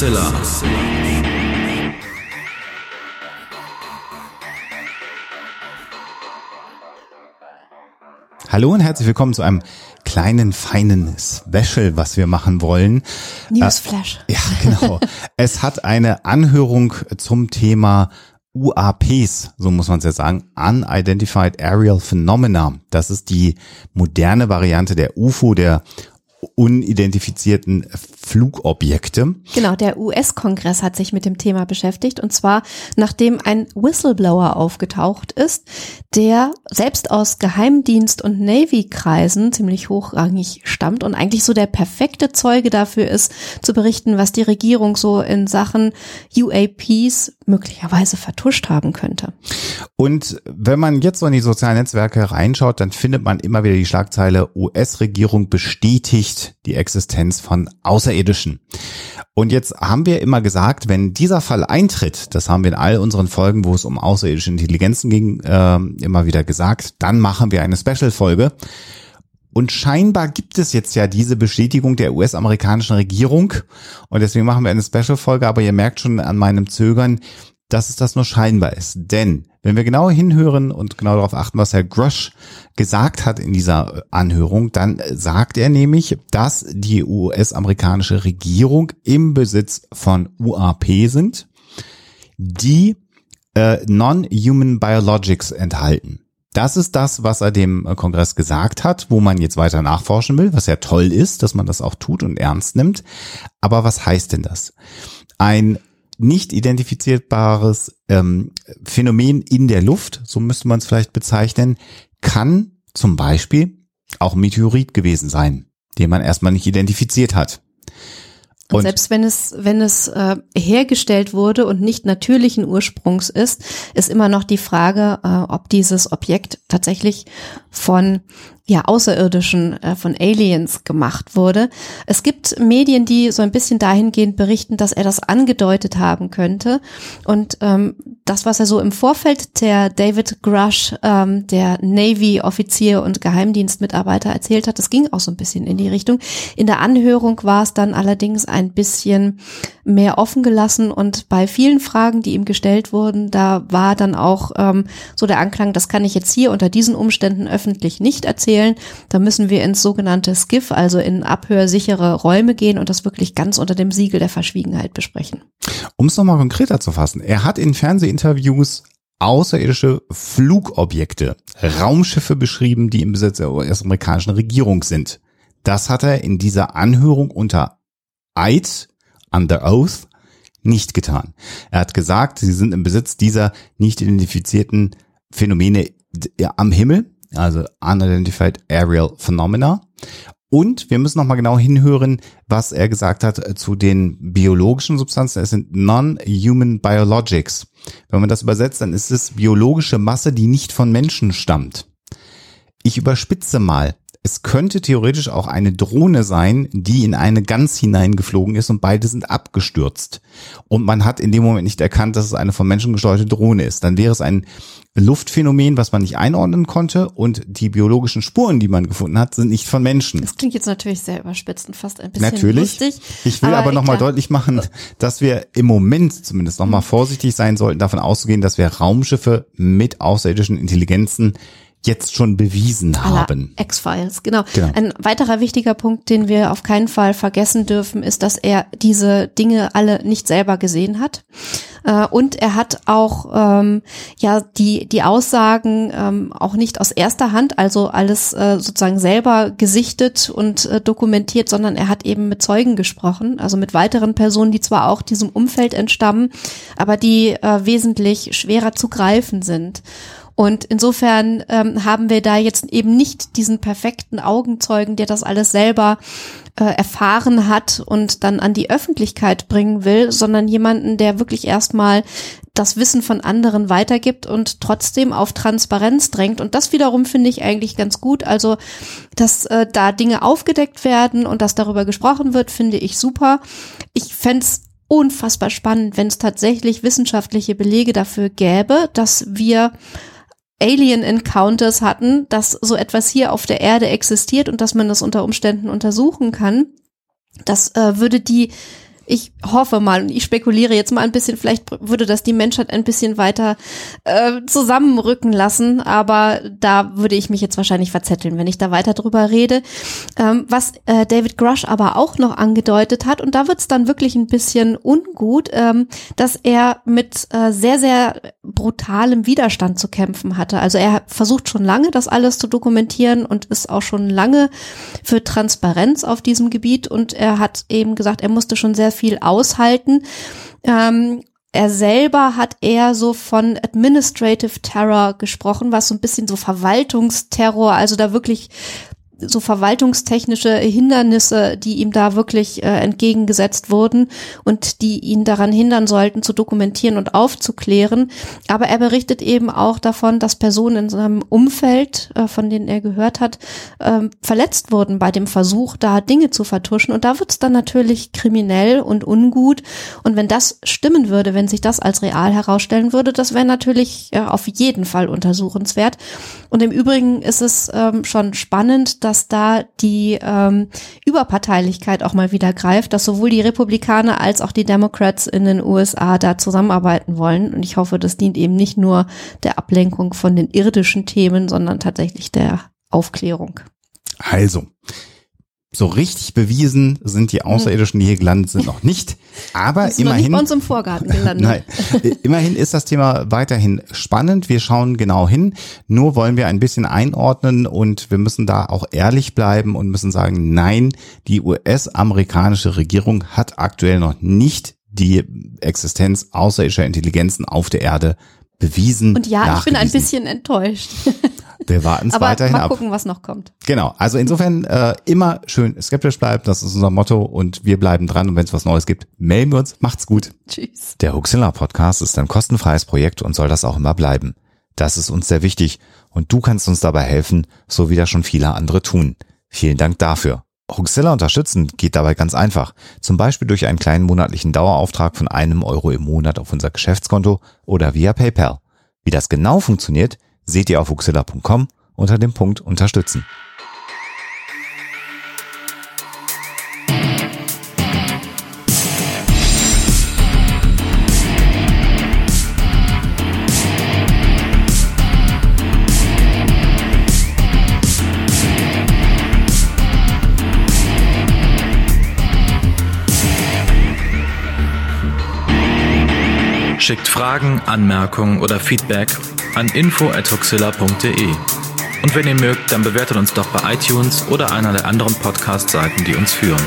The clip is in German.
Mixella. Hallo und herzlich willkommen zu einem kleinen, feinen Special, was wir machen wollen. Newsflash. Äh, ja, genau. es hat eine Anhörung zum Thema UAPs, so muss man es jetzt sagen, Unidentified Aerial Phenomena. Das ist die moderne Variante der UFO, der unidentifizierten Flugobjekte. Genau, der US-Kongress hat sich mit dem Thema beschäftigt und zwar nachdem ein Whistleblower aufgetaucht ist, der selbst aus Geheimdienst- und Navy-Kreisen ziemlich hochrangig stammt und eigentlich so der perfekte Zeuge dafür ist, zu berichten, was die Regierung so in Sachen UAPs möglicherweise vertuscht haben könnte. Und wenn man jetzt so in die sozialen Netzwerke reinschaut, dann findet man immer wieder die Schlagzeile US-Regierung bestätigt die Existenz von Außerirdischen. Und jetzt haben wir immer gesagt, wenn dieser Fall eintritt, das haben wir in all unseren Folgen, wo es um außerirdische Intelligenzen ging, äh, immer wieder gesagt, dann machen wir eine Special-Folge. Und scheinbar gibt es jetzt ja diese Bestätigung der US-amerikanischen Regierung. Und deswegen machen wir eine Special-Folge. Aber ihr merkt schon an meinem Zögern, dass es das nur scheinbar ist. Denn wenn wir genau hinhören und genau darauf achten, was Herr Grush gesagt hat in dieser Anhörung, dann sagt er nämlich, dass die US-amerikanische Regierung im Besitz von UAP sind, die äh, Non-Human Biologics enthalten. Das ist das, was er dem Kongress gesagt hat, wo man jetzt weiter nachforschen will, was ja toll ist, dass man das auch tut und ernst nimmt. Aber was heißt denn das? Ein nicht identifizierbares ähm, Phänomen in der Luft, so müsste man es vielleicht bezeichnen, kann zum Beispiel auch Meteorit gewesen sein, den man erstmal nicht identifiziert hat. Und, selbst wenn es, wenn es äh, hergestellt wurde und nicht natürlichen Ursprungs ist, ist immer noch die Frage, äh, ob dieses Objekt tatsächlich von ja, Außerirdischen, äh, von Aliens gemacht wurde. Es gibt Medien, die so ein bisschen dahingehend berichten, dass er das angedeutet haben könnte. Und ähm, das, was er so im Vorfeld der David Grush, ähm, der Navy-Offizier und Geheimdienstmitarbeiter erzählt hat, das ging auch so ein bisschen in die Richtung. In der Anhörung war es dann allerdings ein bisschen mehr offen gelassen und bei vielen Fragen, die ihm gestellt wurden, da war dann auch ähm, so der Anklang, das kann ich jetzt hier unter diesen Umständen öffentlich nicht erzählen. Da müssen wir ins sogenannte SCIF, also in abhörsichere Räume gehen und das wirklich ganz unter dem Siegel der Verschwiegenheit besprechen. Um es nochmal konkreter zu fassen, er hat in Fernsehinterviews außerirdische Flugobjekte, Raumschiffe beschrieben, die im Besitz der US-amerikanischen Regierung sind. Das hat er in dieser Anhörung unter Eid, under oath, nicht getan. Er hat gesagt, sie sind im Besitz dieser nicht identifizierten Phänomene am Himmel also Unidentified Aerial Phenomena. Und wir müssen nochmal genau hinhören, was er gesagt hat äh, zu den biologischen Substanzen. Es sind Non-Human Biologics. Wenn man das übersetzt, dann ist es biologische Masse, die nicht von Menschen stammt. Ich überspitze mal es könnte theoretisch auch eine Drohne sein, die in eine Gans hineingeflogen ist und beide sind abgestürzt. Und man hat in dem Moment nicht erkannt, dass es eine von Menschen gesteuerte Drohne ist. Dann wäre es ein Luftphänomen, was man nicht einordnen konnte und die biologischen Spuren, die man gefunden hat, sind nicht von Menschen. Das klingt jetzt natürlich sehr überspitzt und fast ein bisschen natürlich. lustig. Ich will aber, aber nochmal deutlich machen, dass wir im Moment zumindest nochmal vorsichtig sein sollten, davon auszugehen, dass wir Raumschiffe mit außerirdischen Intelligenzen jetzt schon bewiesen haben. X-Files, genau. genau. Ein weiterer wichtiger Punkt, den wir auf keinen Fall vergessen dürfen, ist, dass er diese Dinge alle nicht selber gesehen hat. Äh, und er hat auch ähm, ja die die Aussagen ähm, auch nicht aus erster Hand, also alles äh, sozusagen selber gesichtet und äh, dokumentiert, sondern er hat eben mit Zeugen gesprochen, also mit weiteren Personen, die zwar auch diesem Umfeld entstammen, aber die äh, wesentlich schwerer zu greifen sind. Und insofern ähm, haben wir da jetzt eben nicht diesen perfekten Augenzeugen, der das alles selber äh, erfahren hat und dann an die Öffentlichkeit bringen will, sondern jemanden, der wirklich erstmal das Wissen von anderen weitergibt und trotzdem auf Transparenz drängt. Und das wiederum finde ich eigentlich ganz gut. Also, dass äh, da Dinge aufgedeckt werden und dass darüber gesprochen wird, finde ich super. Ich fände unfassbar spannend, wenn es tatsächlich wissenschaftliche Belege dafür gäbe, dass wir Alien Encounters hatten, dass so etwas hier auf der Erde existiert und dass man das unter Umständen untersuchen kann. Das äh, würde die ich hoffe mal und ich spekuliere jetzt mal ein bisschen, vielleicht würde das die Menschheit ein bisschen weiter äh, zusammenrücken lassen, aber da würde ich mich jetzt wahrscheinlich verzetteln, wenn ich da weiter drüber rede. Ähm, was äh, David Grush aber auch noch angedeutet hat, und da wird es dann wirklich ein bisschen ungut, ähm, dass er mit äh, sehr, sehr brutalem Widerstand zu kämpfen hatte. Also er versucht schon lange, das alles zu dokumentieren und ist auch schon lange für Transparenz auf diesem Gebiet und er hat eben gesagt, er musste schon sehr viel aushalten. Ähm, er selber hat eher so von Administrative Terror gesprochen, was so ein bisschen so Verwaltungsterror, also da wirklich so verwaltungstechnische Hindernisse, die ihm da wirklich äh, entgegengesetzt wurden und die ihn daran hindern sollten, zu dokumentieren und aufzuklären. Aber er berichtet eben auch davon, dass Personen in seinem Umfeld, äh, von denen er gehört hat, äh, verletzt wurden bei dem Versuch, da Dinge zu vertuschen. Und da wird es dann natürlich kriminell und ungut. Und wenn das stimmen würde, wenn sich das als real herausstellen würde, das wäre natürlich äh, auf jeden Fall untersuchenswert. Und im Übrigen ist es ähm, schon spannend, dass da die ähm, Überparteilichkeit auch mal wieder greift, dass sowohl die Republikaner als auch die Democrats in den USA da zusammenarbeiten wollen. Und ich hoffe, das dient eben nicht nur der Ablenkung von den irdischen Themen, sondern tatsächlich der Aufklärung. Also, so richtig bewiesen sind die hm. Außerirdischen, die hier gelandet sind, noch nicht. Aber ist immerhin. Nicht bei uns im Vorgarten gelandet. Nein, immerhin ist das Thema weiterhin spannend. Wir schauen genau hin. Nur wollen wir ein bisschen einordnen und wir müssen da auch ehrlich bleiben und müssen sagen, nein, die US-amerikanische Regierung hat aktuell noch nicht die Existenz außerirdischer Intelligenzen auf der Erde bewiesen. Und ja, ich bin ein bisschen enttäuscht. Wir warten es weiterhin ab. Mal gucken, was noch kommt. Genau. Also insofern äh, immer schön skeptisch bleiben. Das ist unser Motto und wir bleiben dran. Und wenn es was Neues gibt, melden wir uns. Macht's gut. Tschüss. Der Huxilla Podcast ist ein kostenfreies Projekt und soll das auch immer bleiben. Das ist uns sehr wichtig und du kannst uns dabei helfen, so wie das schon viele andere tun. Vielen Dank dafür. Huxilla unterstützen geht dabei ganz einfach. Zum Beispiel durch einen kleinen monatlichen Dauerauftrag von einem Euro im Monat auf unser Geschäftskonto oder via PayPal. Wie das genau funktioniert, seht ihr auf uxilla.com unter dem Punkt Unterstützen. Schickt Fragen, Anmerkungen oder Feedback an info.huxilla.de. Und wenn ihr mögt, dann bewertet uns doch bei iTunes oder einer der anderen Podcast-Seiten, die uns führen.